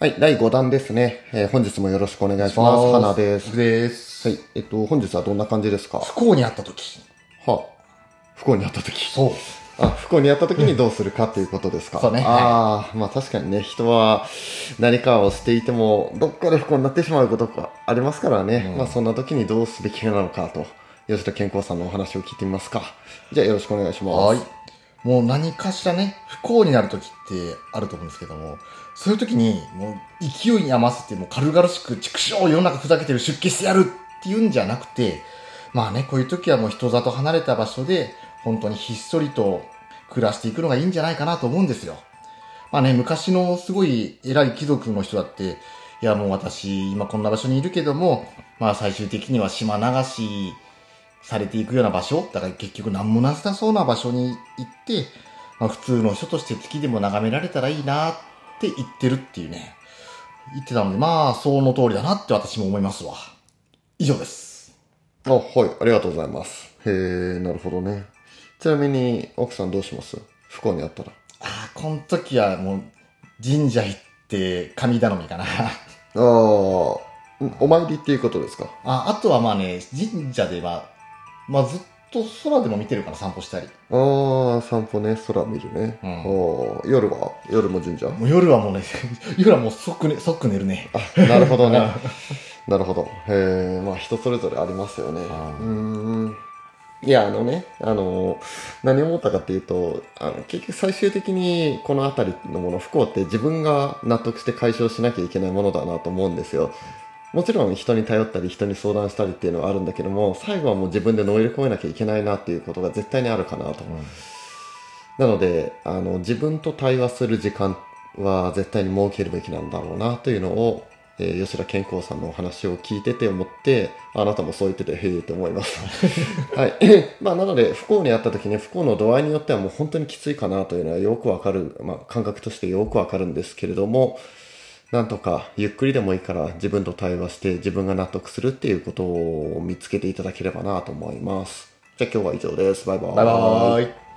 はい、第5弾ですね。えー本日もよろしくお願いします。花です。です。はい、えっと、本日はどんな感じですか？は不幸にあった時。あ、不幸にあった時。そう。あ、不幸にあった時にどうするかっていうことですか？そうねああ、まあ確かにね、人は何かをしていても、どっかで不幸になってしまうことがありますからね。うんまあそんな時にどうすべきなのかと、吉田健康さんのお話を聞いてみますか。じゃあよろしくお願いします。はい。もう何かしらね、不幸になる時ってあると思うんですけども、そういう時に、もう勢いに余せて、もう軽々しく、畜生世の中ふざけてる出家してやるっていうんじゃなくて、まあね、こういう時はもう人里離れた場所で、本当にひっそりと暮らしていくのがいいんじゃないかなと思うんですよ。まあね、昔のすごい偉い貴族の人だって、いやもう私、今こんな場所にいるけども、まあ最終的には島流しされていくような場所、だから結局何もなさそうな場所に行って、まあ普通の人として月でも眺められたらいいなって言ってるっていうね、言ってたので、まあその通りだなって私も思いますわ。以上です。あ、はい、ありがとうございます。へえ、なるほどね。ちなみに、奥さんどうします？不幸にあったら。ああ、この時はもう神社行って神頼みかな。ああ、お参りっていうことですか？ああとはまあね、神社では、まあずっと空でも見てるから散歩したり。ああ、散歩ね、空見るね。うんおー夜は？夜も神社？もう夜はもうね、夜はもう即ね、即寝るね。あ、なるほどね。なるほど。へえ、まあ人それぞれありますよね。ううん。いや、あのね、あの、何を思ったかっていうと、あの、結局最終的にこの辺りのもの、不幸って自分が納得して解消しなきゃいけないものだなと思うんですよ。もちろん人に頼ったり人に相談したりっていうのはあるんだけども、最後はもう自分で乗り越えなきゃいけないなっていうことが絶対にあるかなと。なので、あの、自分と対話する時間は絶対に設けるべきなんだろうなというのを、えー吉田健康さんのお話を聞いてて思って、あなたもそう言ってて、へえって思います。はい。まあ、なので、不幸にあった時に不幸の度合いによってはもう本当にきついかなというのはよくわかる、まあ、感覚としてよくわかるんですけれども、なんとかゆっくりでもいいから自分と対話して自分が納得するっていうことを見つけていただければなと思います。じゃあ今日は以上です。バイバイ。バイバーイ。